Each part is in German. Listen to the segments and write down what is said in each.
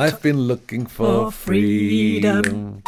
I've been looking for freedom.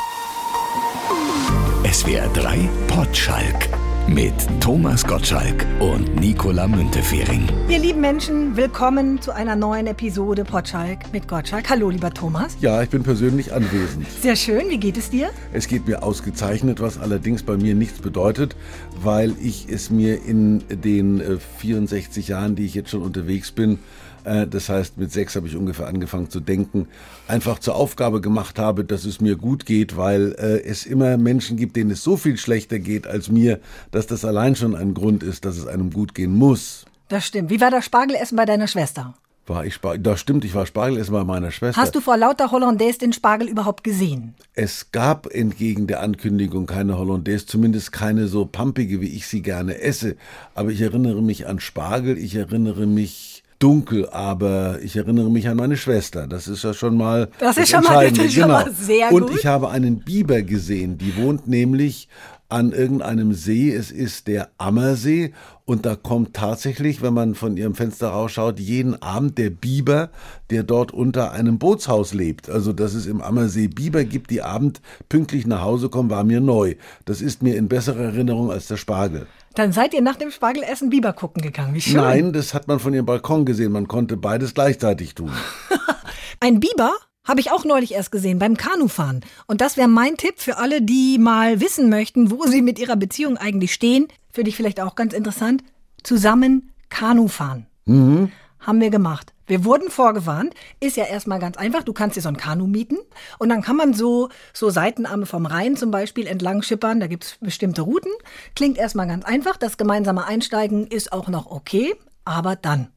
SWR 3 Potschalk mit Thomas Gottschalk und Nicola Müntefering. Ihr lieben Menschen, willkommen zu einer neuen Episode Potschalk mit Gottschalk. Hallo, lieber Thomas. Ja, ich bin persönlich anwesend. Sehr schön, wie geht es dir? Es geht mir ausgezeichnet, was allerdings bei mir nichts bedeutet, weil ich es mir in den 64 äh, Jahren, die ich jetzt schon unterwegs bin, das heißt, mit sechs habe ich ungefähr angefangen zu denken, einfach zur Aufgabe gemacht habe, dass es mir gut geht, weil äh, es immer Menschen gibt, denen es so viel schlechter geht als mir, dass das allein schon ein Grund ist, dass es einem gut gehen muss. Das stimmt. Wie war das Spargelessen bei deiner Schwester? War ich Spargel? Das stimmt, ich war Spargelessen bei meiner Schwester. Hast du vor lauter Hollandaise den Spargel überhaupt gesehen? Es gab entgegen der Ankündigung keine Hollandaise, zumindest keine so pampige, wie ich sie gerne esse. Aber ich erinnere mich an Spargel, ich erinnere mich dunkel, aber ich erinnere mich an meine Schwester. Das ist ja schon mal das, das ist schon mal, das ist schon mal sehr gut. Und ich habe einen Biber gesehen, die wohnt nämlich an irgendeinem See. Es ist der Ammersee und da kommt tatsächlich, wenn man von ihrem Fenster rausschaut, jeden Abend der Biber, der dort unter einem Bootshaus lebt. Also, dass es im Ammersee Biber gibt, die abend pünktlich nach Hause kommen, war mir neu. Das ist mir in besserer Erinnerung als der Spargel. Dann seid ihr nach dem Spargelessen Biber gucken gegangen. Wie schön. Nein, das hat man von ihrem Balkon gesehen. Man konnte beides gleichzeitig tun. Ein Biber habe ich auch neulich erst gesehen beim Kanufahren. Und das wäre mein Tipp für alle, die mal wissen möchten, wo sie mit ihrer Beziehung eigentlich stehen. Für dich vielleicht auch ganz interessant. Zusammen Kanufahren. Mhm. Haben wir gemacht. Wir wurden vorgewarnt. Ist ja erstmal ganz einfach. Du kannst dir so ein Kanu mieten und dann kann man so, so Seitenarme vom Rhein zum Beispiel entlang schippern. Da gibt es bestimmte Routen. Klingt erstmal ganz einfach. Das gemeinsame Einsteigen ist auch noch okay. Aber dann,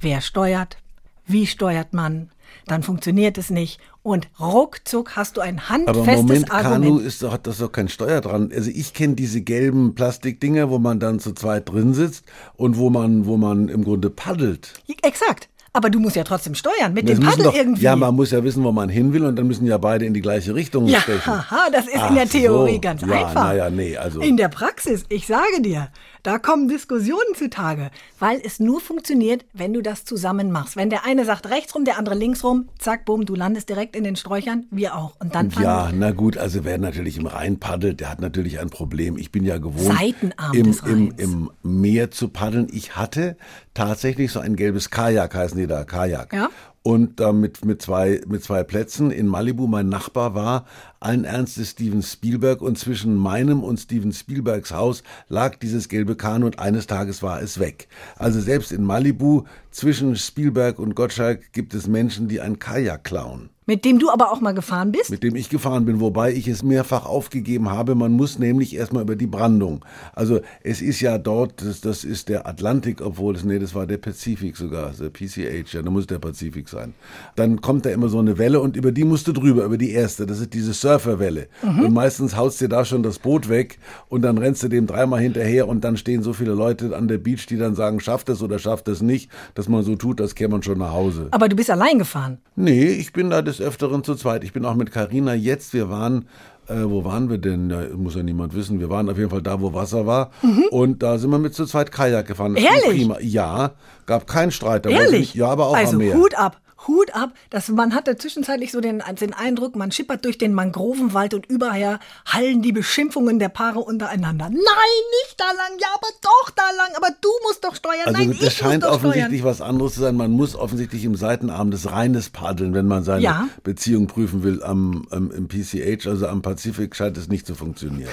wer steuert? Wie steuert man? dann funktioniert es nicht. Und ruckzuck hast du ein handfestes Aber Moment, Argument. Kanu ist, hat das doch kein Steuer dran. Also ich kenne diese gelben Plastikdinger, wo man dann zu zweit drin sitzt und wo man, wo man im Grunde paddelt. Exakt. Aber du musst ja trotzdem steuern mit das dem Paddel doch, irgendwie. Ja, man muss ja wissen, wo man hin will und dann müssen ja beide in die gleiche Richtung ja, stechen. Haha, das ist Ach in der Theorie so. ganz ja, einfach. Naja, nee, also. In der Praxis, ich sage dir, da kommen Diskussionen zutage, weil es nur funktioniert, wenn du das zusammen machst. Wenn der eine sagt rechts rum, der andere links rum, zack, bumm, du landest direkt in den Sträuchern, wir auch. Und dann Ja, na gut, also wer natürlich im Rhein paddelt, der hat natürlich ein Problem. Ich bin ja gewohnt, Seitenarm im, im, im Meer zu paddeln. Ich hatte tatsächlich so ein gelbes Kajak, heißen die da, Kajak. Ja. Und da mit, mit, zwei, mit zwei Plätzen in Malibu. Mein Nachbar war allen Ernstes Steven Spielberg und zwischen meinem und Steven Spielbergs Haus lag dieses gelbe Kanu und eines Tages war es weg. Also selbst in Malibu zwischen Spielberg und Gottschalk gibt es Menschen, die ein Kajak klauen. Mit dem du aber auch mal gefahren bist? Mit dem ich gefahren bin, wobei ich es mehrfach aufgegeben habe. Man muss nämlich erstmal über die Brandung. Also es ist ja dort, das, das ist der Atlantik, obwohl es, nee, das war der Pazifik sogar, der PCH, ja, da muss der Pazifik sein. Dann kommt da immer so eine Welle und über die musst du drüber, über die erste. Das ist diese Surferwelle. Mhm. Und meistens haust dir da schon das Boot weg und dann rennst du dem dreimal hinterher und dann stehen so viele Leute an der Beach, die dann sagen, schafft es oder schafft es nicht, dass man so tut, als käme man schon nach Hause. Aber du bist allein gefahren? Nee, ich bin da des Öfteren zu zweit. Ich bin auch mit Carina jetzt, wir waren äh, wo waren wir denn? Ja, muss ja niemand wissen. Wir waren auf jeden Fall da, wo Wasser war. Mhm. Und da sind wir mit zu zweit Kajak gefahren. Das Ehrlich? Ja, gab keinen Streit. Da Ehrlich? Nicht, ja, aber auch also am Meer. Hut ab. Hut ab, dass man hatte zwischenzeitlich so den, den Eindruck, man schippert durch den Mangrovenwald und überall hallen die Beschimpfungen der Paare untereinander. Nein, nicht da lang, ja, aber doch da lang, aber du musst doch steuern. Also Nein, das scheint offensichtlich was anderes zu sein. Man muss offensichtlich im Seitenarm des Rheines paddeln, wenn man seine Ja. Beziehung prüfen will. Am, am, Im PCH, also am Pazifik, scheint es nicht zu funktionieren.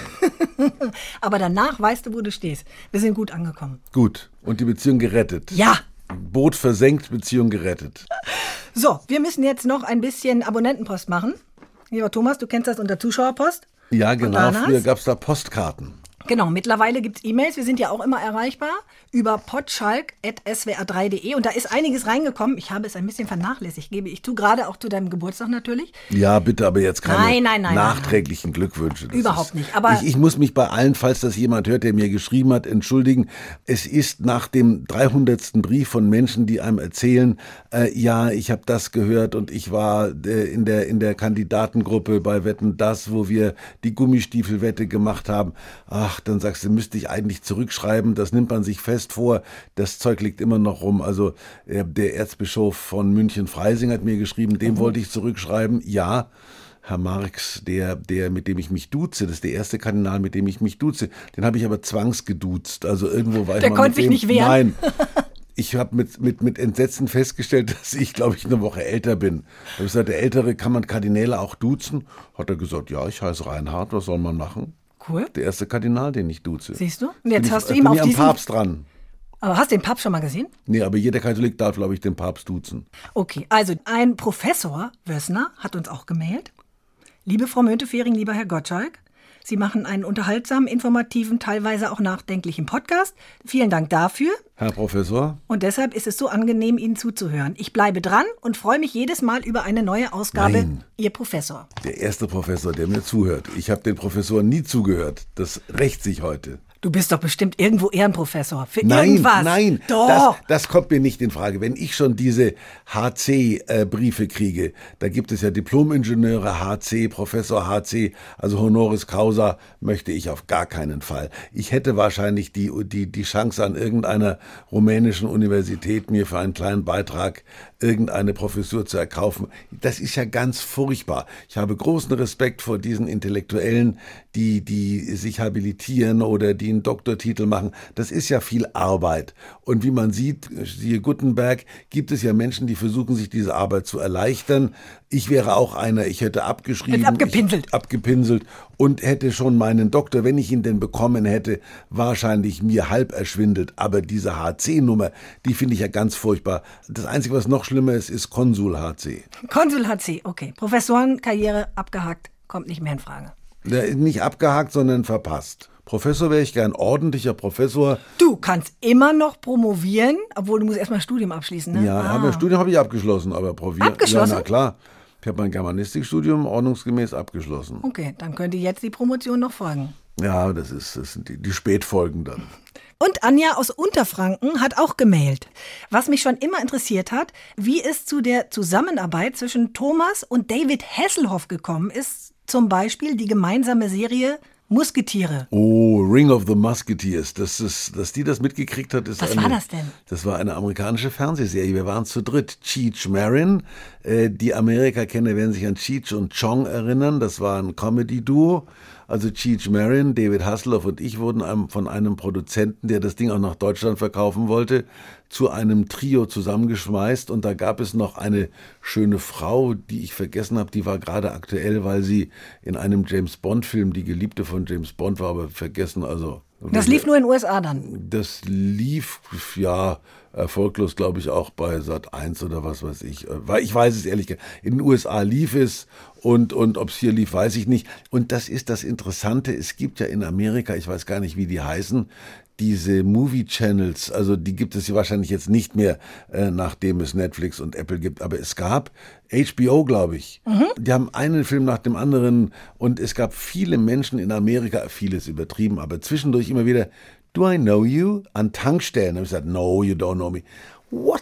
Aber danach weißt du, wo du stehst. Wir sind gut angekommen. Gut. Und die Beziehung gerettet. Ja. Boot versenkt, Beziehung gerettet. So, wir müssen jetzt noch ein bisschen Abonnentenpost machen. Lieber Thomas, du kennst das unter Zuschauerpost. Ja, genau. Früher gab es da Postkarten. Genau, mittlerweile gibt's E-Mails. Wir sind ja auch immer erreichbar über potschalk.swr3.de und da ist einiges reingekommen. Ich habe es ein bisschen vernachlässigt, gebe ich zu, gerade auch zu deinem Geburtstag natürlich. Ja, bitte, aber jetzt keine Nein, nein, nein, nachträglichen Glückwünsche. Das Überhaupt ist, nicht, aber- ich, ich muss mich bei allen, falls das jemand hört, der mir geschrieben hat, entschuldigen. Es ist nach dem 300. Brief von Menschen, die einem erzählen, äh, ja, ich habe das gehört und ich war äh, in der in der Kandidatengruppe bei Wetten das, wo wir die Gummistiefelwette gemacht haben. Ach, ach, dann sagst du, müsste ich eigentlich zurückschreiben, das nimmt man sich fest vor, das Zeug liegt immer noch rum. Also äh, der Erzbischof von München-Freising hat mir geschrieben, dem mhm. wollte ich zurückschreiben, ja. Herr Marx, der, der, mit dem ich mich duze, das ist der erste Kardinal, mit dem ich mich duze. Den habe ich aber zwangsgeduzt. Also irgendwo war der ich mal konnte sich nicht wehren. Nein. Ich habe mit, mit, mit Entsetzen festgestellt, dass ich, glaube ich, eine Woche älter bin. Da habe ich gesagt, der Ältere kann man Kardinäle auch duzen? Hat er gesagt, ja, ich heiße Reinhard, was soll man machen? Cool. Der erste Kardinal, den ich duze. Siehst du? Und jetzt bin hast ich, du ihm auf ich diesen... am Papst dran. Aber hast du den Papst schon mal gesehen? Nee, aber jeder Katholik darf, glaube ich, den Papst duzen. Okay, also ein Professor, Wössner, hat uns auch gemailt. Liebe Frau Möntefering, lieber Herr Gottschalk, Sie machen einen unterhaltsamen, informativen, teilweise auch nachdenklichen Podcast. Vielen Dank dafür. Herr Professor. Und deshalb ist es so angenehm, Ihnen zuzuhören. Ich bleibe dran und freue mich jedes Mal über eine neue Ausgabe. Nein. Ihr Professor. Der erste Professor, der mir zuhört. Ich habe den Professoren nie zugehört. Das rächt sich heute. Du bist doch bestimmt irgendwo Ehrenprofessor. Für nein, irgendwas. Nein, doch. Das, das kommt mir nicht in Frage. Wenn ich schon diese HC-Briefe äh, kriege, da gibt es ja Diplomingenieure HC, Professor HC, also Honoris Causa, möchte ich auf gar keinen Fall. Ich hätte wahrscheinlich die, die, die Chance an irgendeiner rumänischen Universität mir für einen kleinen Beitrag irgendeine Professur zu erkaufen. Das ist ja ganz furchtbar. Ich habe großen Respekt vor diesen Intellektuellen, die, die sich habilitieren oder die einen Doktortitel machen. Das ist ja viel Arbeit. Und wie man sieht, siehe Gutenberg, gibt es ja Menschen, die versuchen, sich diese Arbeit zu erleichtern. Ich wäre auch einer, ich hätte abgeschrieben. Hätte abgepinselt. Abgepinselt und hätte schon meinen Doktor, wenn ich ihn denn bekommen hätte, wahrscheinlich mir halb erschwindelt. Aber diese HC-Nummer, die finde ich ja ganz furchtbar. Das Einzige, was noch schlimmer ist, ist Konsul HC. Konsul HC, okay. Professorenkarriere abgehakt, kommt nicht mehr in Frage. Nicht abgehakt, sondern verpasst. Professor wäre ich gern, ordentlicher Professor. Du kannst immer noch promovieren, obwohl du musst erstmal Studium abschließen, ne? Ja, ah. Studium habe ich abgeschlossen, aber promovieren. Abgeschlossen? Ja, na klar. Ich habe mein Germanistikstudium ordnungsgemäß abgeschlossen. Okay, dann könnte jetzt die Promotion noch folgen. Ja, das, ist, das sind die, die Spätfolgen dann. Und Anja aus Unterfranken hat auch gemailt. Was mich schon immer interessiert hat, wie es zu der Zusammenarbeit zwischen Thomas und David Hasselhoff gekommen ist, zum Beispiel die gemeinsame Serie Musketiere. Oh, Ring of the Musketeers. Das ist, dass die das mitgekriegt hat, ist Was eine, war das denn? Das war eine amerikanische Fernsehserie. Wir waren zu dritt. Cheech Marin, äh, die Amerika-Kenner werden sich an Cheech und Chong erinnern. Das war ein Comedy-Duo. Also Cheech Marin, David Hasselhoff und ich wurden von einem Produzenten, der das Ding auch nach Deutschland verkaufen wollte, zu einem Trio zusammengeschmeißt. Und da gab es noch eine schöne Frau, die ich vergessen habe, die war gerade aktuell, weil sie in einem James Bond-Film die Geliebte von James Bond war, aber vergessen, also. Das lief nur in den USA dann. Das lief, ja, erfolglos, glaube ich, auch bei Sat 1 oder was weiß ich. Ich weiß es ehrlich gesagt. In den USA lief es und, und ob es hier lief, weiß ich nicht. Und das ist das Interessante. Es gibt ja in Amerika, ich weiß gar nicht, wie die heißen, diese Movie Channels, also die gibt es wahrscheinlich jetzt nicht mehr, äh, nachdem es Netflix und Apple gibt, aber es gab HBO, glaube ich. Mhm. Die haben einen Film nach dem anderen und es gab viele Menschen in Amerika, vieles übertrieben, aber zwischendurch immer wieder, do I know you? An Tankstellen. Da habe ich gesagt, no, you don't know me. What?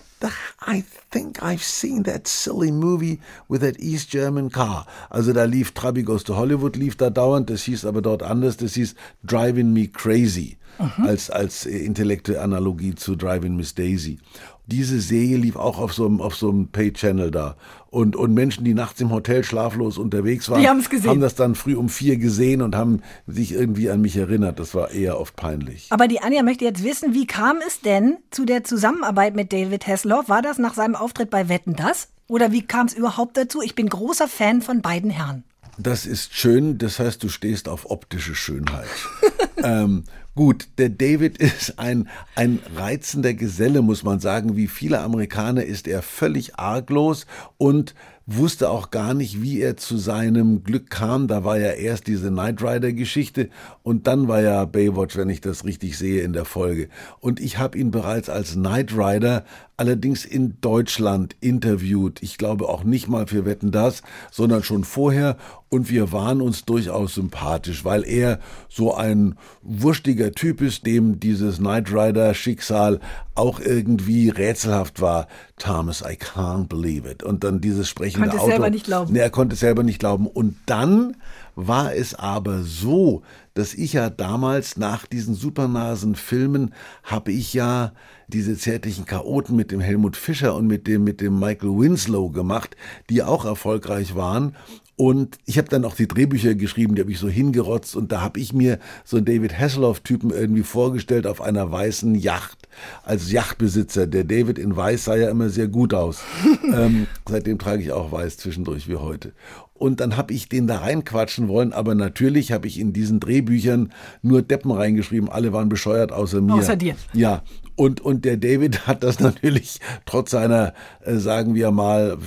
I think I've seen that silly movie with that East German car. Also da lief Trabi Goes to Hollywood, lief da dauernd. Das hieß aber dort anders. Das hieß Driving Me Crazy. Mhm. Als, als intellektuelle Analogie zu Driving Miss Daisy. Diese Serie lief auch auf so einem, auf so einem Pay-Channel da. Und, und Menschen, die nachts im Hotel schlaflos unterwegs waren, haben das dann früh um vier gesehen und haben sich irgendwie an mich erinnert. Das war eher oft peinlich. Aber die Anja möchte jetzt wissen, wie kam es denn zu der Zusammenarbeit mit David Hasselhoff? War das nach seinem Auftritt bei Wetten das? Oder wie kam es überhaupt dazu? Ich bin großer Fan von beiden Herren. Das ist schön, das heißt, du stehst auf optische Schönheit. ähm, Gut, der David ist ein, ein reizender Geselle, muss man sagen. Wie viele Amerikaner ist er völlig arglos und wusste auch gar nicht, wie er zu seinem Glück kam. Da war ja erst diese Knight Rider Geschichte und dann war ja Baywatch, wenn ich das richtig sehe, in der Folge. Und ich habe ihn bereits als Knight Rider allerdings in Deutschland interviewt. Ich glaube auch nicht mal für Wetten das, sondern schon vorher. Und wir waren uns durchaus sympathisch, weil er so ein wurstiger Typ ist, dem dieses Knight Rider Schicksal auch irgendwie rätselhaft war. Thomas, I can't believe it. Und dann dieses sprechende Konnte Auto. selber nicht glauben. Nee, er konnte es selber nicht glauben. Und dann war es aber so, dass ich ja damals nach diesen Supernasen-Filmen habe ich ja diese zärtlichen Chaoten mit dem Helmut Fischer und mit dem, mit dem Michael Winslow gemacht, die auch erfolgreich waren. Und ich habe dann auch die Drehbücher geschrieben, die habe ich so hingerotzt und da habe ich mir so einen David Hasselhoff-Typen irgendwie vorgestellt auf einer weißen Yacht als Yachtbesitzer. Der David in Weiß sah ja immer sehr gut aus. ähm, seitdem trage ich auch Weiß zwischendurch wie heute. Und dann habe ich den da reinquatschen wollen, aber natürlich habe ich in diesen Drehbüchern nur Deppen reingeschrieben. Alle waren bescheuert außer mir. Außer dir. Ja, und, und der David hat das natürlich trotz seiner, äh, sagen wir mal,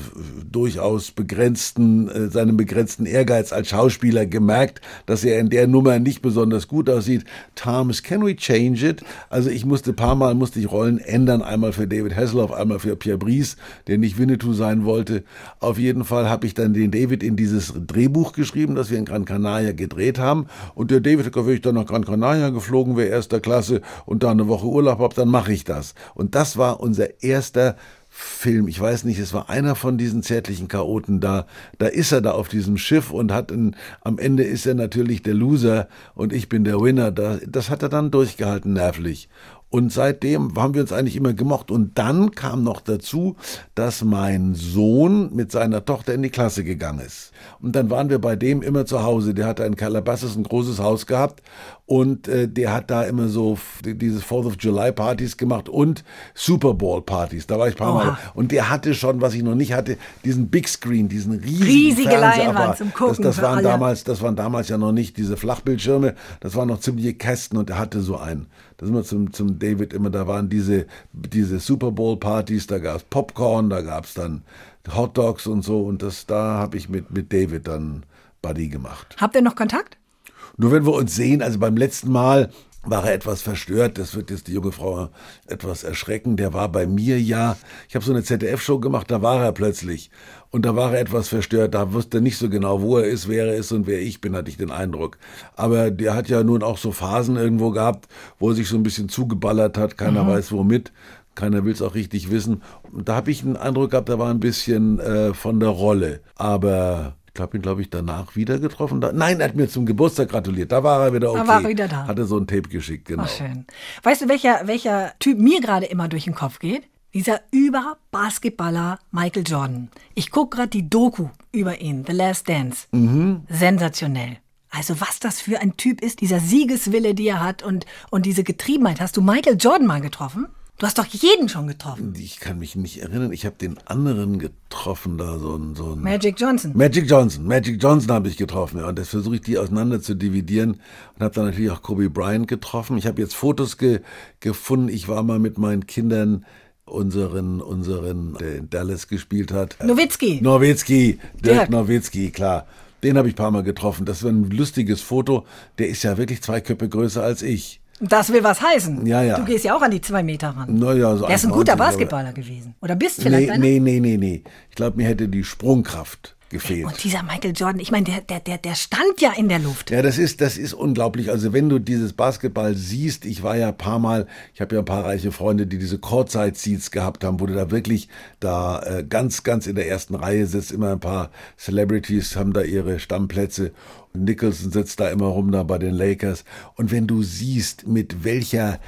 durchaus begrenzten, äh, seinem begrenzten Ehrgeiz als Schauspieler gemerkt, dass er in der Nummer nicht besonders gut aussieht. Thomas, can we change it? Also ich musste paar Mal, musste ich Rollen ändern, einmal für David Hasselhoff, einmal für Pierre Brice, der nicht Winnetou sein wollte. Auf jeden Fall habe ich dann den David in dieses Drehbuch geschrieben, das wir in Gran Canaria gedreht haben. Und der David, wenn ich dann nach Gran Canaria geflogen wäre, erster Klasse, und da eine Woche Urlaub habe, dann mache ich das. Und das war unser erster Film. Ich weiß nicht, es war einer von diesen zärtlichen Chaoten da. Da ist er da auf diesem Schiff und hat ein, am Ende ist er natürlich der Loser und ich bin der Winner. Da, das hat er dann durchgehalten, nervlich. Und seitdem haben wir uns eigentlich immer gemocht. Und dann kam noch dazu, dass mein Sohn mit seiner Tochter in die Klasse gegangen ist. Und dann waren wir bei dem immer zu Hause. Der hatte in Calabasas ein großes Haus gehabt und äh, der hat da immer so diese Fourth of July Partys gemacht und Super Bowl Partys. Da war ich ein paar Oha. Mal. Und der hatte schon, was ich noch nicht hatte, diesen Big Screen, diesen riesigen Riesige. Leinwand zum Gucken Das, das waren alle. damals, das waren damals ja noch nicht diese Flachbildschirme. Das waren noch ziemliche Kästen und er hatte so einen. Da sind wir zum, zum David immer, da waren diese, diese Super Bowl Partys, da gab's Popcorn, da gab's dann Hot Dogs und so. Und das, da habe ich mit, mit David dann Buddy gemacht. Habt ihr noch Kontakt? Nur wenn wir uns sehen, also beim letzten Mal war er etwas verstört, das wird jetzt die junge Frau etwas erschrecken. Der war bei mir ja, ich habe so eine ZDF-Show gemacht, da war er plötzlich. Und da war er etwas verstört, da wusste er nicht so genau, wo er ist, wer er ist und wer ich bin, hatte ich den Eindruck. Aber der hat ja nun auch so Phasen irgendwo gehabt, wo er sich so ein bisschen zugeballert hat, keiner weiß womit. Keiner will es auch richtig wissen. Und da habe ich den Eindruck gehabt, er war ein bisschen äh, von der Rolle. Aber habe ihn, glaube ich, danach wieder getroffen. Da, nein, er hat mir zum Geburtstag gratuliert. Da war er wieder okay. war er wieder da. Hatte so ein Tape geschickt, genau. Ach, schön. Weißt du, welcher, welcher Typ mir gerade immer durch den Kopf geht? Dieser Über-Basketballer Michael Jordan. Ich gucke gerade die Doku über ihn, The Last Dance. Mhm. Sensationell. Also was das für ein Typ ist, dieser Siegeswille, die er hat und, und diese Getriebenheit. Hast du Michael Jordan mal getroffen? Du hast doch jeden schon getroffen. Ich kann mich nicht erinnern. Ich habe den anderen getroffen, da so ein, so ein Magic Johnson. Magic Johnson. Magic Johnson habe ich getroffen, ja. Und das versuche ich, die auseinander zu dividieren. Und habe dann natürlich auch Kobe Bryant getroffen. Ich habe jetzt Fotos ge gefunden. Ich war mal mit meinen Kindern unseren, unseren, der in Dallas gespielt hat. Nowitzki. Nowitzki, Dirk Dirk. Nowitzki, klar. Den habe ich ein paar Mal getroffen. Das war ein lustiges Foto. Der ist ja wirklich zwei Köpfe größer als ich. Das will was heißen. Ja, ja. Du gehst ja auch an die zwei Meter ran. Naja, so Der ist ein 1,90, guter Basketballer gewesen. Oder bist vielleicht Nee, einer? nee, nee, nee, nee. Ich glaube, mir hätte die Sprungkraft gefehlt. Und dieser Michael Jordan, ich meine, der, der, der, der stand ja in der Luft. Ja, das ist, das ist unglaublich. Also wenn du dieses Basketball siehst, ich war ja ein paar Mal, ich habe ja ein paar reiche Freunde, die diese Courtside-Seats gehabt haben, wo du da wirklich da äh, ganz, ganz in der ersten Reihe sitzt, immer ein paar Celebrities haben da ihre Stammplätze. Nicholson sitzt da immer rum da bei den Lakers. Und wenn du siehst, mit welcher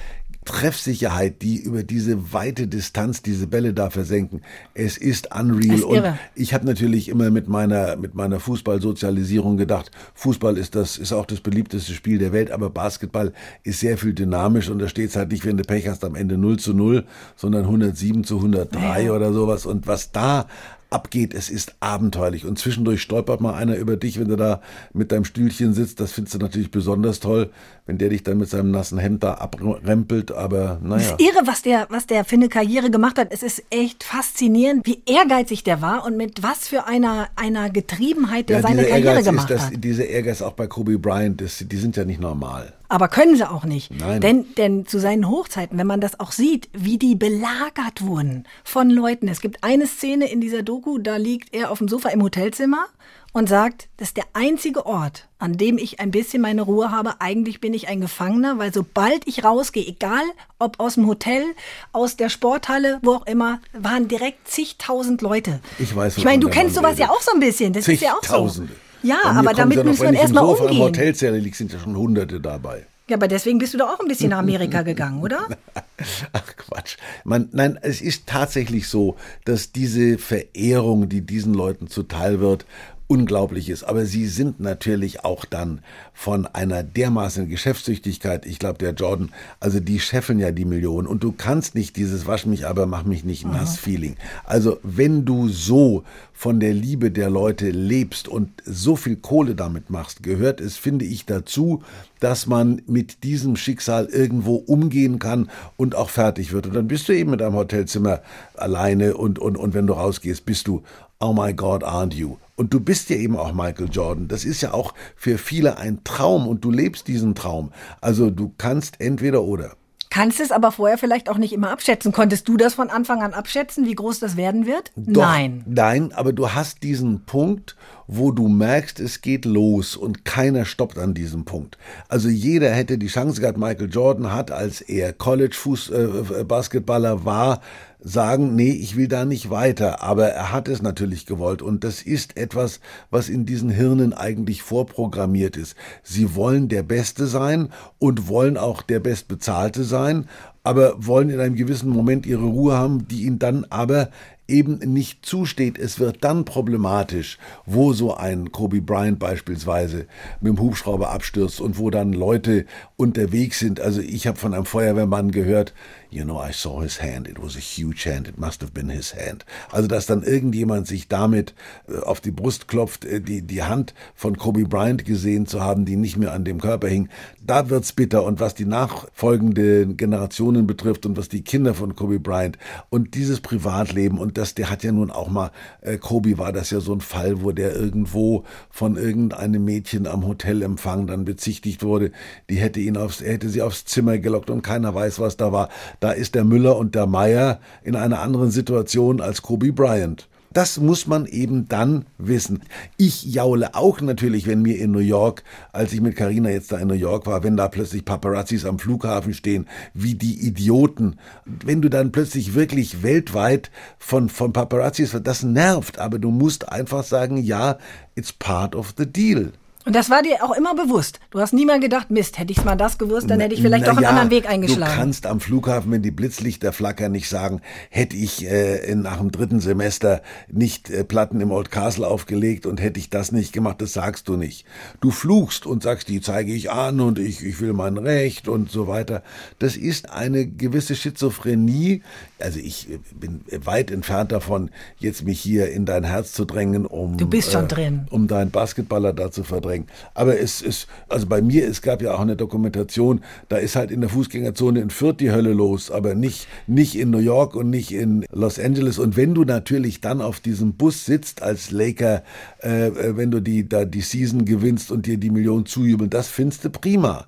Treffsicherheit, die über diese weite Distanz diese Bälle da versenken. Es ist unreal. Ist und ich habe natürlich immer mit meiner, mit meiner Fußballsozialisierung gedacht, Fußball ist das, ist auch das beliebteste Spiel der Welt, aber Basketball ist sehr viel dynamisch und da steht es halt nicht, wenn du Pech hast, am Ende 0 zu 0, sondern 107 zu 103 oder sowas. Und was da abgeht, es ist abenteuerlich. Und zwischendurch stolpert mal einer über dich, wenn du da mit deinem Stühlchen sitzt. Das findest du natürlich besonders toll, wenn der dich dann mit seinem nassen Hemd da abrempelt. Aber naja. ist irre, was der, was der für eine Karriere gemacht hat. Es ist echt faszinierend, wie ehrgeizig der war und mit was für einer, einer Getriebenheit der seine dieser Karriere Ehrgeiz gemacht ist das, hat. Dieser Ehrgeiz auch bei Kobe Bryant, das, die sind ja nicht normal. Aber können sie auch nicht. Nein. Denn, denn zu seinen Hochzeiten, wenn man das auch sieht, wie die belagert wurden von Leuten. Es gibt eine Szene in dieser Doku, da liegt er auf dem Sofa im Hotelzimmer und sagt, das ist der einzige Ort, an dem ich ein bisschen meine Ruhe habe. Eigentlich bin ich ein Gefangener, weil sobald ich rausgehe, egal ob aus dem Hotel, aus der Sporthalle, wo auch immer, waren direkt zigtausend Leute. Ich weiß, Ich meine, du kennst sowas ja redet. auch so ein bisschen. Das ist ja auch so. Ja, aber damit ja müssen wir erstmal Sofa im umgehen. Hotelzelle liegt, sind ja schon Hunderte dabei. Ja, aber deswegen bist du doch auch ein bisschen nach Amerika gegangen, oder? Ach Quatsch. Man, nein, es ist tatsächlich so, dass diese Verehrung, die diesen Leuten zuteil wird, unglaublich ist. Aber sie sind natürlich auch dann von einer dermaßen Geschäftstüchtigkeit. Ich glaube, der Jordan, also die scheffeln ja die Millionen. Und du kannst nicht dieses Wasch mich aber, mach mich nicht nass Feeling. Also wenn du so von der Liebe der Leute lebst und so viel Kohle damit machst, gehört es, finde ich, dazu, dass man mit diesem Schicksal irgendwo umgehen kann und auch fertig wird. Und dann bist du eben mit einem Hotelzimmer alleine und, und, und wenn du rausgehst, bist du, oh my God, aren't you? Und du bist ja eben auch Michael Jordan. Das ist ja auch für viele ein Traum und du lebst diesen Traum. Also du kannst entweder oder. Kannst es aber vorher vielleicht auch nicht immer abschätzen. Konntest du das von Anfang an abschätzen, wie groß das werden wird? Doch, Nein. Nein, aber du hast diesen Punkt, wo du merkst, es geht los und keiner stoppt an diesem Punkt. Also jeder hätte die Chance gehabt, Michael Jordan hat, als er College-Basketballer war, sagen, nee, ich will da nicht weiter. Aber er hat es natürlich gewollt. Und das ist etwas, was in diesen Hirnen eigentlich vorprogrammiert ist. Sie wollen der Beste sein und wollen auch der Bestbezahlte sein, aber wollen in einem gewissen Moment ihre Ruhe haben, die ihnen dann aber eben nicht zusteht. Es wird dann problematisch, wo so ein Kobe Bryant beispielsweise mit dem Hubschrauber abstürzt und wo dann Leute unterwegs sind. Also ich habe von einem Feuerwehrmann gehört, you know, I saw his hand. It was a huge hand. It must have been his hand. Also dass dann irgendjemand sich damit äh, auf die Brust klopft, äh, die, die Hand von Kobe Bryant gesehen zu haben, die nicht mehr an dem Körper hing, da wird's bitter. Und was die nachfolgenden Generationen betrifft und was die Kinder von Kobe Bryant und dieses Privatleben und das, der hat ja nun auch mal, äh, Kobe war das ja so ein Fall, wo der irgendwo von irgendeinem Mädchen am Hotelempfang dann bezichtigt wurde. Die hätte ihn aufs, hätte sie aufs Zimmer gelockt und keiner weiß, was da war. Da ist der Müller und der Meier in einer anderen Situation als Kobe Bryant. Das muss man eben dann wissen. Ich jaule auch natürlich, wenn mir in New York, als ich mit Carina jetzt da in New York war, wenn da plötzlich Paparazzis am Flughafen stehen, wie die Idioten. Wenn du dann plötzlich wirklich weltweit von, von Paparazzis, das nervt, aber du musst einfach sagen, ja, it's part of the deal. Und das war dir auch immer bewusst. Du hast nie mal gedacht, Mist, hätte ich mal das gewusst, dann hätte ich vielleicht doch einen Na ja, anderen Weg eingeschlagen. Du kannst am Flughafen, wenn die Blitzlichter flackern, nicht sagen, hätte ich äh, in, nach dem dritten Semester nicht äh, Platten im Old Castle aufgelegt und hätte ich das nicht gemacht, das sagst du nicht. Du flugst und sagst, die zeige ich an und ich, ich will mein Recht und so weiter. Das ist eine gewisse Schizophrenie. Also ich äh, bin weit entfernt davon, jetzt mich hier in dein Herz zu drängen, um Du bist schon äh, drin. um deinen Basketballer da zu verdrängen. Aber es ist, also bei mir, es gab ja auch eine Dokumentation, da ist halt in der Fußgängerzone in Fürth die Hölle los, aber nicht, nicht in New York und nicht in Los Angeles. Und wenn du natürlich dann auf diesem Bus sitzt als Laker, äh, äh, wenn du die, da die Season gewinnst und dir die Million zujubeln, das findest du prima.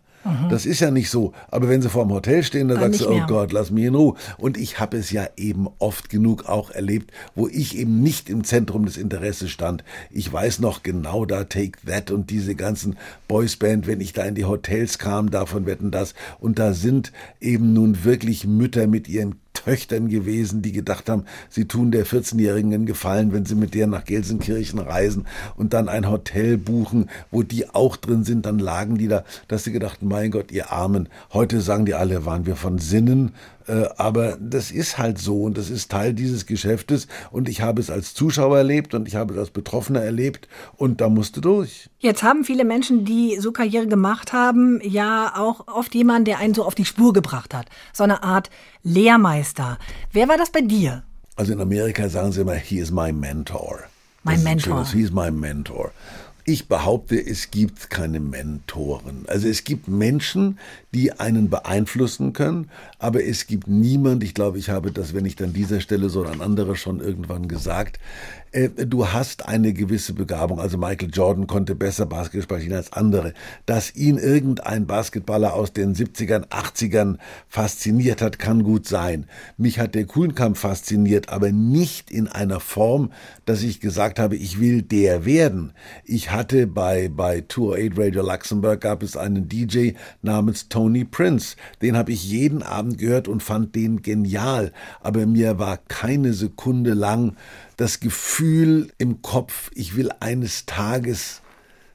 Das ist ja nicht so. Aber wenn sie vor dem Hotel stehen, dann sagst du, oh mehr. Gott, lass mich in Ruhe. Und ich habe es ja eben oft genug auch erlebt, wo ich eben nicht im Zentrum des Interesses stand. Ich weiß noch genau da Take That und diese ganzen Boysband, wenn ich da in die Hotels kam, davon wetten das. Und da sind eben nun wirklich Mütter mit ihren Töchtern gewesen, die gedacht haben, sie tun der 14-Jährigen einen Gefallen, wenn sie mit der nach Gelsenkirchen reisen und dann ein Hotel buchen, wo die auch drin sind, dann lagen die da, dass sie gedacht, mein Gott, ihr Armen, heute sagen die alle, waren wir von Sinnen, aber das ist halt so und das ist Teil dieses Geschäftes und ich habe es als Zuschauer erlebt und ich habe es als Betroffener erlebt und da musste durch. Jetzt haben viele Menschen, die so Karriere gemacht haben, ja auch oft jemanden, der einen so auf die Spur gebracht hat. So eine Art Lehrmeister. Wer war das bei dir? Also in Amerika sagen sie immer, he is my mentor. Mein Mentor. He is my mentor. Ich behaupte, es gibt keine Mentoren. Also es gibt Menschen, die einen beeinflussen können, aber es gibt niemand, ich glaube, ich habe das, wenn nicht an dieser Stelle, so an anderer schon irgendwann gesagt, äh, du hast eine gewisse Begabung. Also Michael Jordan konnte besser Basketball spielen als andere. Dass ihn irgendein Basketballer aus den 70ern, 80ern fasziniert hat, kann gut sein. Mich hat der Kuhlenkampf fasziniert, aber nicht in einer Form, dass ich gesagt habe, ich will der werden. Ich hatte bei, bei Tour 8 Radio Luxemburg gab es einen DJ namens Tony Prince. Den habe ich jeden Abend gehört und fand den genial. Aber mir war keine Sekunde lang das Gefühl im Kopf, ich will eines Tages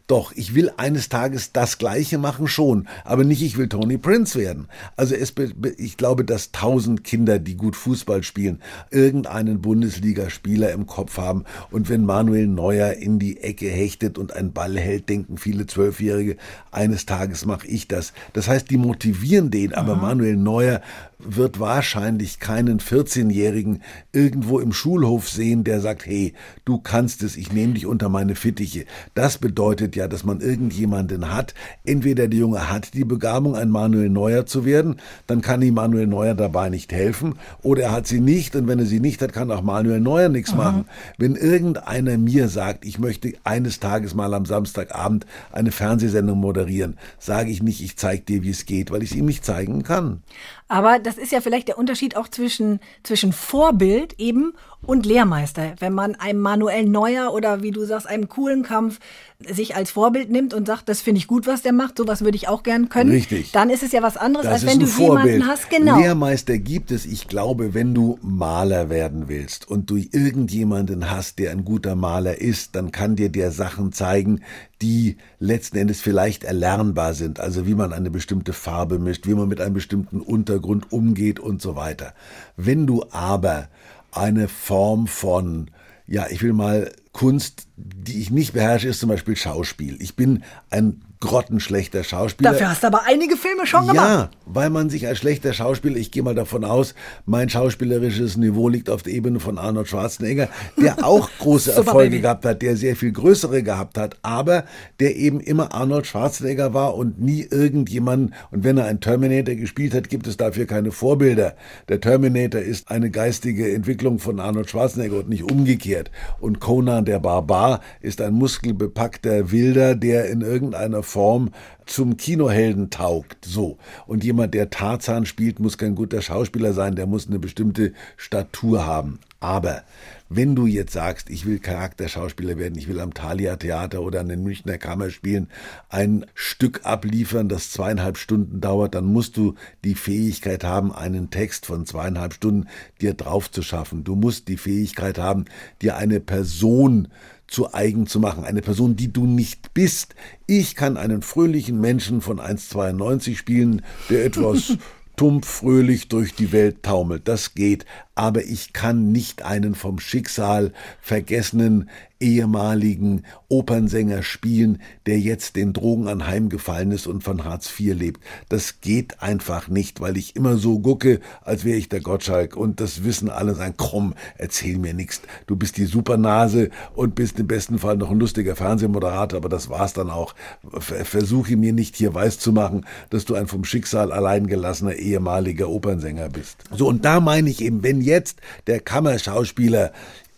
doch, ich will eines Tages das Gleiche machen schon, aber nicht, ich will Tony Prince werden. Also es, ich glaube, dass tausend Kinder, die gut Fußball spielen, irgendeinen Bundesligaspieler im Kopf haben. Und wenn Manuel Neuer in die Ecke hechtet und einen Ball hält, denken viele Zwölfjährige, eines Tages mache ich das. Das heißt, die motivieren den, aber Manuel Neuer wird wahrscheinlich keinen 14-Jährigen irgendwo im Schulhof sehen, der sagt, hey, du kannst es, ich nehme dich unter meine Fittiche. Das bedeutet ja, dass man irgendjemanden hat. Entweder der Junge hat die Begabung, ein Manuel Neuer zu werden, dann kann ihm Manuel Neuer dabei nicht helfen, oder er hat sie nicht, und wenn er sie nicht hat, kann auch Manuel Neuer nichts Aha. machen. Wenn irgendeiner mir sagt, ich möchte eines Tages mal am Samstagabend eine Fernsehsendung moderieren, sage ich nicht, ich zeige dir, wie es geht, weil ich es ihm nicht zeigen kann. Aber das ist ja vielleicht der Unterschied auch zwischen, zwischen Vorbild eben und Lehrmeister. Wenn man einem Manuel Neuer oder wie du sagst, einem coolen Kampf sich als Vorbild nimmt und sagt, das finde ich gut, was der macht, sowas würde ich auch gern können. Richtig. Dann ist es ja was anderes, das als wenn du Vorbild. jemanden hast, genau. Lehrmeister gibt es, ich glaube, wenn du Maler werden willst und du irgendjemanden hast, der ein guter Maler ist, dann kann dir der Sachen zeigen, die letzten Endes vielleicht erlernbar sind, also wie man eine bestimmte Farbe mischt, wie man mit einem bestimmten Untergrund umgeht und so weiter. Wenn du aber eine Form von, ja, ich will mal Kunst, die ich nicht beherrsche, ist zum Beispiel Schauspiel. Ich bin ein grottenschlechter Schauspieler. Dafür hast du aber einige Filme schon gemacht. Ja, weil man sich als schlechter Schauspieler, ich gehe mal davon aus, mein schauspielerisches Niveau liegt auf der Ebene von Arnold Schwarzenegger, der auch große Erfolge Baby. gehabt hat, der sehr viel größere gehabt hat, aber der eben immer Arnold Schwarzenegger war und nie irgendjemand, und wenn er einen Terminator gespielt hat, gibt es dafür keine Vorbilder. Der Terminator ist eine geistige Entwicklung von Arnold Schwarzenegger und nicht umgekehrt. Und Conan der Barbar ist ein muskelbepackter Wilder, der in irgendeiner Form zum Kinohelden taugt. So. Und jemand, der Tarzan spielt, muss kein guter Schauspieler sein, der muss eine bestimmte Statur haben. Aber wenn du jetzt sagst, ich will Charakterschauspieler werden, ich will am Thalia Theater oder an den Münchner Kammer spielen, ein Stück abliefern, das zweieinhalb Stunden dauert, dann musst du die Fähigkeit haben, einen Text von zweieinhalb Stunden dir drauf zu schaffen. Du musst die Fähigkeit haben, dir eine Person zu eigen zu machen. Eine Person, die du nicht bist. Ich kann einen fröhlichen Menschen von 1,92 spielen, der etwas tumpf fröhlich durch die Welt taumelt. Das geht aber ich kann nicht einen vom Schicksal vergessenen ehemaligen Opernsänger spielen, der jetzt den Drogen anheimgefallen ist und von Hartz IV lebt. Das geht einfach nicht, weil ich immer so gucke, als wäre ich der Gottschalk und das wissen alle sagen, komm, erzähl mir nichts. Du bist die Supernase und bist im besten Fall noch ein lustiger Fernsehmoderator, aber das war's dann auch. Versuche mir nicht hier weiß zu machen, dass du ein vom Schicksal allein gelassener ehemaliger Opernsänger bist. So, und da meine ich eben, wenn jetzt der Kammerschauspieler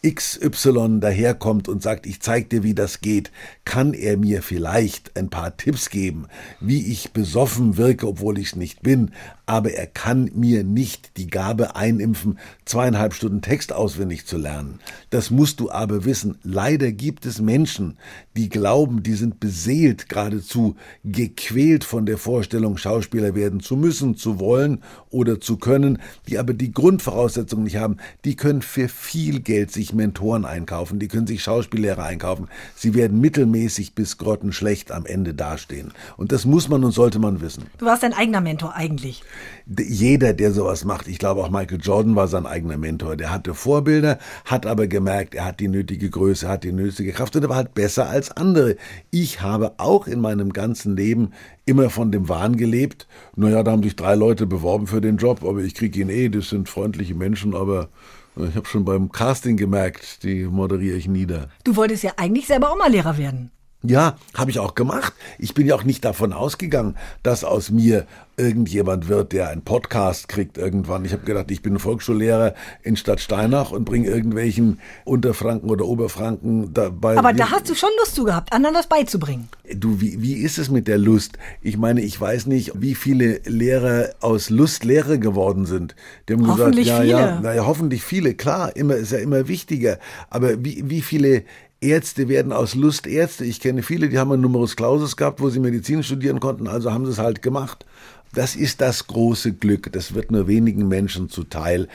XY daherkommt und sagt, ich zeig dir, wie das geht, kann er mir vielleicht ein paar Tipps geben, wie ich besoffen wirke, obwohl ich es nicht bin, aber er kann mir nicht die Gabe einimpfen, zweieinhalb Stunden Text auswendig zu lernen. Das musst du aber wissen. Leider gibt es Menschen, die glauben, die sind beseelt, geradezu gequält von der Vorstellung, Schauspieler werden zu müssen, zu wollen oder zu können, die aber die Grundvoraussetzungen nicht haben. Die können für viel Geld sich Mentoren einkaufen, die können sich Schauspiellehrer einkaufen. Sie werden mittelmäßig bis grottenschlecht am Ende dastehen. Und das muss man und sollte man wissen. Du warst dein eigener Mentor eigentlich jeder, der sowas macht, ich glaube auch Michael Jordan war sein eigener Mentor, der hatte Vorbilder, hat aber gemerkt, er hat die nötige Größe, hat die nötige Kraft und er war halt besser als andere. Ich habe auch in meinem ganzen Leben immer von dem Wahn gelebt, naja, da haben sich drei Leute beworben für den Job, aber ich kriege ihn eh, das sind freundliche Menschen, aber ich habe schon beim Casting gemerkt, die moderiere ich nieder. Du wolltest ja eigentlich selber auch mal Lehrer werden. Ja, habe ich auch gemacht. Ich bin ja auch nicht davon ausgegangen, dass aus mir irgendjemand wird, der einen Podcast kriegt irgendwann. Ich habe gedacht, ich bin Volksschullehrer in Stadt Steinach und bringe irgendwelchen Unterfranken oder Oberfranken dabei. Aber da hast du schon Lust zu gehabt, anderen das beizubringen. Du, wie, wie ist es mit der Lust? Ich meine, ich weiß nicht, wie viele Lehrer aus Lust Lehrer geworden sind. Die haben hoffentlich gesagt, ja, viele. ja, naja, hoffentlich viele. Klar, immer ist ja immer wichtiger. Aber wie, wie viele Ärzte werden aus Lust Ärzte. Ich kenne viele, die haben einen Numerus Clausus gehabt, wo sie Medizin studieren konnten, also haben sie es halt gemacht. Das ist das große Glück. Das wird nur wenigen Menschen zuteil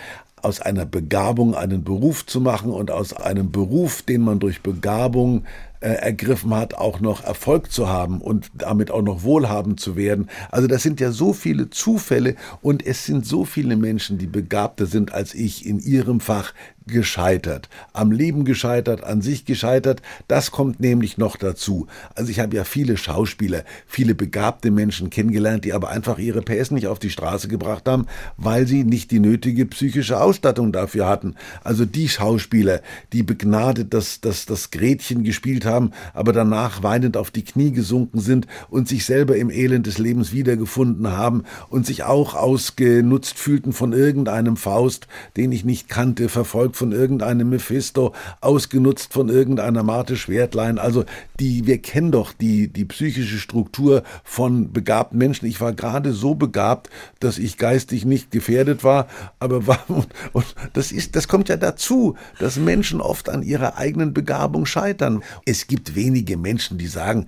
aus einer Begabung einen Beruf zu machen und aus einem Beruf, den man durch Begabung äh, ergriffen hat, auch noch Erfolg zu haben und damit auch noch wohlhabend zu werden. Also das sind ja so viele Zufälle und es sind so viele Menschen, die begabter sind als ich in ihrem Fach, gescheitert, am Leben gescheitert, an sich gescheitert. Das kommt nämlich noch dazu. Also ich habe ja viele Schauspieler, viele begabte Menschen kennengelernt, die aber einfach ihre PS nicht auf die Straße gebracht haben, weil sie nicht die nötige psychische Ausstattung dafür hatten. Also die Schauspieler, die begnadet das, das, das Gretchen gespielt haben, aber danach weinend auf die Knie gesunken sind und sich selber im Elend des Lebens wiedergefunden haben und sich auch ausgenutzt fühlten von irgendeinem Faust, den ich nicht kannte, verfolgt von irgendeinem Mephisto, ausgenutzt von irgendeiner Marte Schwertlein. Also die, wir kennen doch die, die psychische Struktur von begabten Menschen. Ich war gerade so begabt, dass ich geistig nicht gefährdet war, aber war, und, und das ist, das kommt ja dazu, dass Menschen oft an ihrer eigenen Begabung scheitern. Es gibt wenige Menschen, die sagen,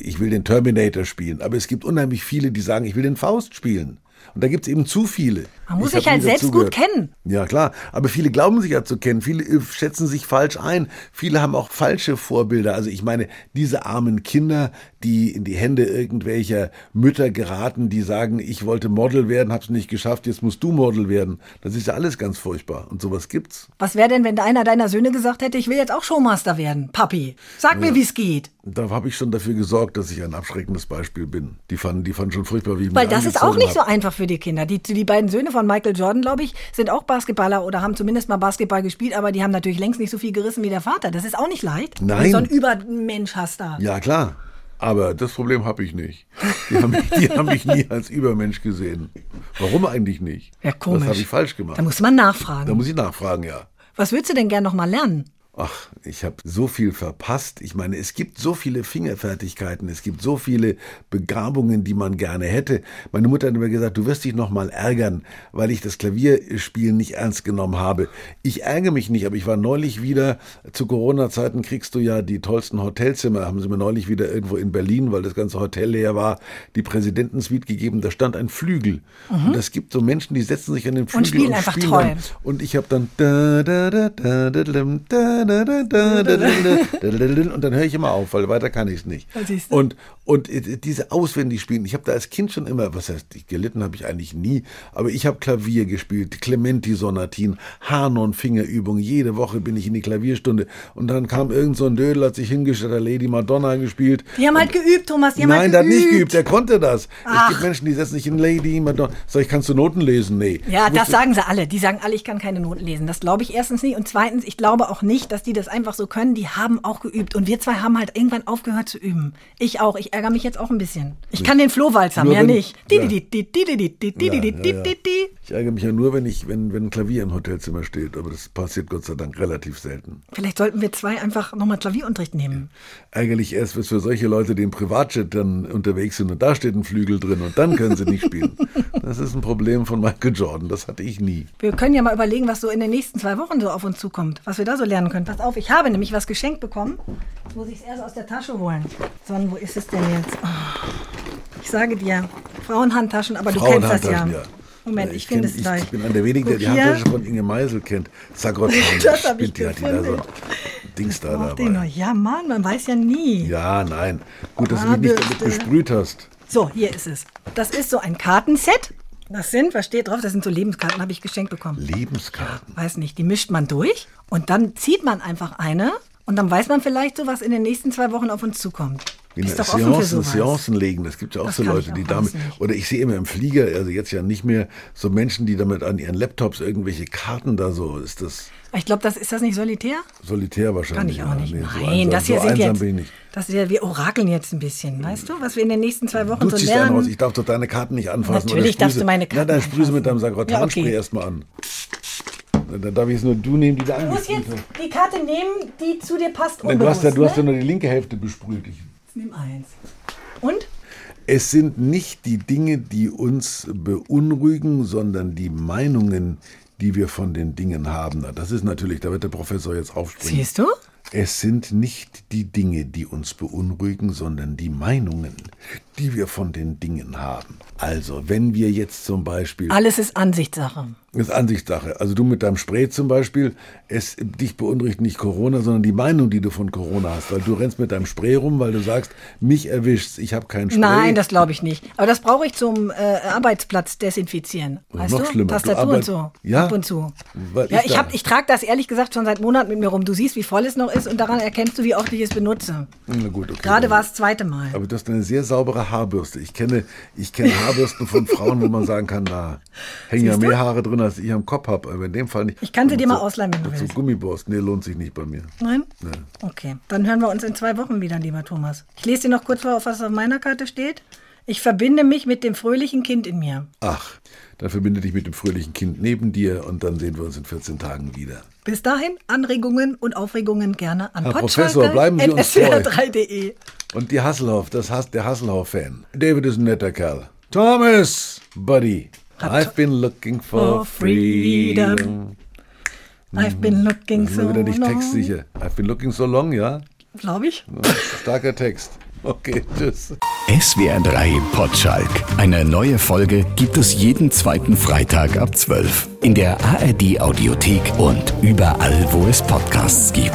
ich will den Terminator spielen, aber es gibt unheimlich viele, die sagen, ich will den Faust spielen. Und da gibt es eben zu viele. Man muss sich halt selbst gut kennen. Ja, klar. Aber viele glauben sich ja zu kennen. Viele äh, schätzen sich falsch ein. Viele haben auch falsche Vorbilder. Also ich meine, diese armen Kinder, die in die Hände irgendwelcher Mütter geraten, die sagen, ich wollte Model werden, hab's nicht geschafft, jetzt musst du Model werden. Das ist ja alles ganz furchtbar. Und sowas gibt's. Was wäre denn, wenn einer deiner Söhne gesagt hätte, ich will jetzt auch Showmaster werden, Papi? Sag ja. mir, wie's geht. Da habe ich schon dafür gesorgt, dass ich ein abschreckendes Beispiel bin. Die fanden, die fanden schon furchtbar, wie ich Weil das ist auch nicht hab. so einfach für die Kinder. Die, die beiden Söhne von Michael Jordan, glaube ich, sind auch Basketballer oder haben zumindest mal Basketball gespielt, aber die haben natürlich längst nicht so viel gerissen wie der Vater. Das ist auch nicht leicht. Nein. Wenn du so ein Übermensch hast da. Ja, klar. Aber das Problem habe ich nicht. Die haben, mich, die haben mich nie als Übermensch gesehen. Warum eigentlich nicht? Ja, komisch. Was habe ich falsch gemacht? Da muss man nachfragen. Da muss ich nachfragen, ja. Was würdest du denn gern noch mal lernen? Ach, ich habe so viel verpasst. Ich meine, es gibt so viele Fingerfertigkeiten, es gibt so viele Begabungen, die man gerne hätte. Meine Mutter hat immer gesagt, du wirst dich noch mal ärgern, weil ich das Klavierspielen nicht ernst genommen habe. Ich ärgere mich nicht, aber ich war neulich wieder, zu Corona-Zeiten kriegst du ja die tollsten Hotelzimmer, haben sie mir neulich wieder irgendwo in Berlin, weil das ganze Hotel leer war, die Präsidentensuite gegeben, da stand ein Flügel. Mhm. Und es gibt so Menschen, die setzen sich an den Flügel und spielen, und einfach spielen toll. Dann. Und ich habe dann da, da, da, da, da, da, da, und dann höre ich immer auf, weil weiter kann ich es nicht. Und, und diese auswendig spielen, ich habe da als Kind schon immer, was heißt, gelitten habe ich eigentlich nie, aber ich habe Klavier gespielt, Clementi-Sonatin, Hanon-Fingerübung, jede Woche bin ich in die Klavierstunde und dann kam irgend so ein Dödel, hat sich hingestellt, hat Lady Madonna gespielt. Die haben halt geübt, Thomas, die haben Nein, halt der hat nicht geübt, der konnte das. Ach. Es gibt Menschen, die setzen sich in Lady Madonna. Sag ich, kannst du Noten lesen? Nee. Ja, das sagen sie alle. Die sagen alle, ich kann keine Noten lesen. Das glaube ich erstens nicht und zweitens, ich glaube auch nicht, dass die das einfach so können. Die haben auch geübt und wir zwei haben halt irgendwann aufgehört zu üben. Ich auch. Ich ärgere mich jetzt auch ein bisschen. Ich kann den Flohwalzer, mehr nicht. Ich ärgere mich ja nur, wenn ich, wenn, wenn ein Klavier im Hotelzimmer steht, aber das passiert Gott sei Dank relativ selten. Vielleicht sollten wir zwei einfach nochmal Klavierunterricht nehmen. Ärgerlich erst, wenn für solche Leute, die im Privatjet dann unterwegs sind und da steht ein Flügel drin und dann können sie nicht spielen. Das ist ein Problem von Michael Jordan, das hatte ich nie. Wir können ja mal überlegen, was so in den nächsten zwei Wochen so auf uns zukommt, was wir da so lernen können. Pass auf, ich habe nämlich was geschenkt bekommen. Jetzt muss ich es erst aus der Tasche holen. So, wo ist es denn jetzt? Oh, ich sage dir, Frauenhandtaschen, aber du kennst das ja. ja. Moment, ich, ich finde es gleich. Ich bin einer der wenigen, der die Handtasche von Inge Meisel kennt. Sagrott, das habe ich die, hat die da so Dings da dabei. Noch. Ja, Mann, man weiß ja nie. Ja, nein. Gut, dass ah, du mich nicht damit besprüht hast. So, hier ist es. Das ist so ein Kartenset. Das sind, was steht drauf? Das sind so Lebenskarten, habe ich geschenkt bekommen. Lebenskarten? Weiß nicht, die mischt man durch und dann zieht man einfach eine Und dann weiß man vielleicht so, was in den nächsten zwei Wochen auf uns zukommt. In Ist doch offen für Seancen. Seancen legen, das gibt ja auch Das so Leute, ich die auch damit, oder ich sehe immer im Flieger, also jetzt ja nicht mehr, so Menschen, die damit an ihren Laptops irgendwelche Karten da so, ist das Ich glaube, das ist das nicht solitär? solitär Kann wahrscheinlich. ich auch nicht. Ja, nee, so Nein, einsam- das hier so sind jetzt. bin. Das ja, wir orakeln jetzt ein bisschen, weißt du, was wir in den nächsten zwei Wochen Du so lernen. raus, ich darf doch deine Karten nicht anfassen. Natürlich darfst du meine Karten Na, dann sprühse mit deinem. Sakrotanspray Ja, okay. erstmal an. Dann darf ich es nur du nehmen, die da Du musst jetzt die Karte nehmen, die zu dir passt. Nein, Du hast, ja, du hast ja ne? nur die linke Hälfte besprüht. Ich, Nimm eins. Und? Es sind nicht die Dinge, die uns beunruhigen, sondern die Meinungen, die wir von den Dingen haben. Na, Das ist natürlich, da wird der Professor jetzt aufspringen. Siehst du? Es sind nicht die Dinge, die uns beunruhigen, sondern die Meinungen, die wir von den Dingen haben. Also, wenn wir jetzt zum Beispiel Alles ist Ansichtssache. Das ist Ansichtssache. Also du mit deinem Spray zum Beispiel, es, dich beunruhigt nicht Corona, sondern die Meinung, die du von Corona hast. Weil du rennst mit deinem Spray rum, weil du sagst, mich erwischt's, ich habe keinen Spray. Nein, das glaube ich nicht. Aber das brauche ich zum äh, Arbeitsplatz desinfizieren. Weißt noch du? schlimmer. Tastatur und so. Ja? Ab und zu. Weil ja, ich ich, hab, ich trage das ehrlich gesagt schon seit Monaten mit mir rum. Du siehst, wie voll es noch ist und daran erkennst du, wie oft ich es benutze. Na gut, okay. Gerade war es das zweite Mal. Aber du hast eine sehr saubere Haarbürste. Ich kenne, ich kenne Haarbürsten von Frauen, wo man sagen kann, da hängen ja mehr Haare drin, als ich am Kopf habe. Aber in dem Fall nicht. Ich kann sie dir mal ausleihen, wenn du So willst. Gummiborsten, nee, lohnt sich nicht bei mir. Nein? Okay, dann hören wir uns in zwei Wochen wieder, lieber Thomas. Ich lese dir noch kurz vor, was auf meiner Karte steht. Ich verbinde mich mit dem fröhlichen Kind in mir. Ach, dann verbinde dich mit dem fröhlichen Kind neben dir und dann sehen wir uns in 14 Tagen wieder. Bis dahin, Anregungen und Aufregungen gerne an Herr Professor, bleiben Sie uns treu. swr3.de. Und die Hasselhoff, das hasst der Hasselhoff-Fan. David ist ein netter Kerl. Thomas, Buddy, I've been looking for For freedom. I've been looking Das ist so wieder nicht long. textsicher. I've been looking so long, ja? Glaube ich. Starker Text. Okay, tschüss. SWR 3 Potschalk. Eine neue Folge gibt es jeden zweiten Freitag ab 12. In der ARD Audiothek und überall, wo es Podcasts gibt.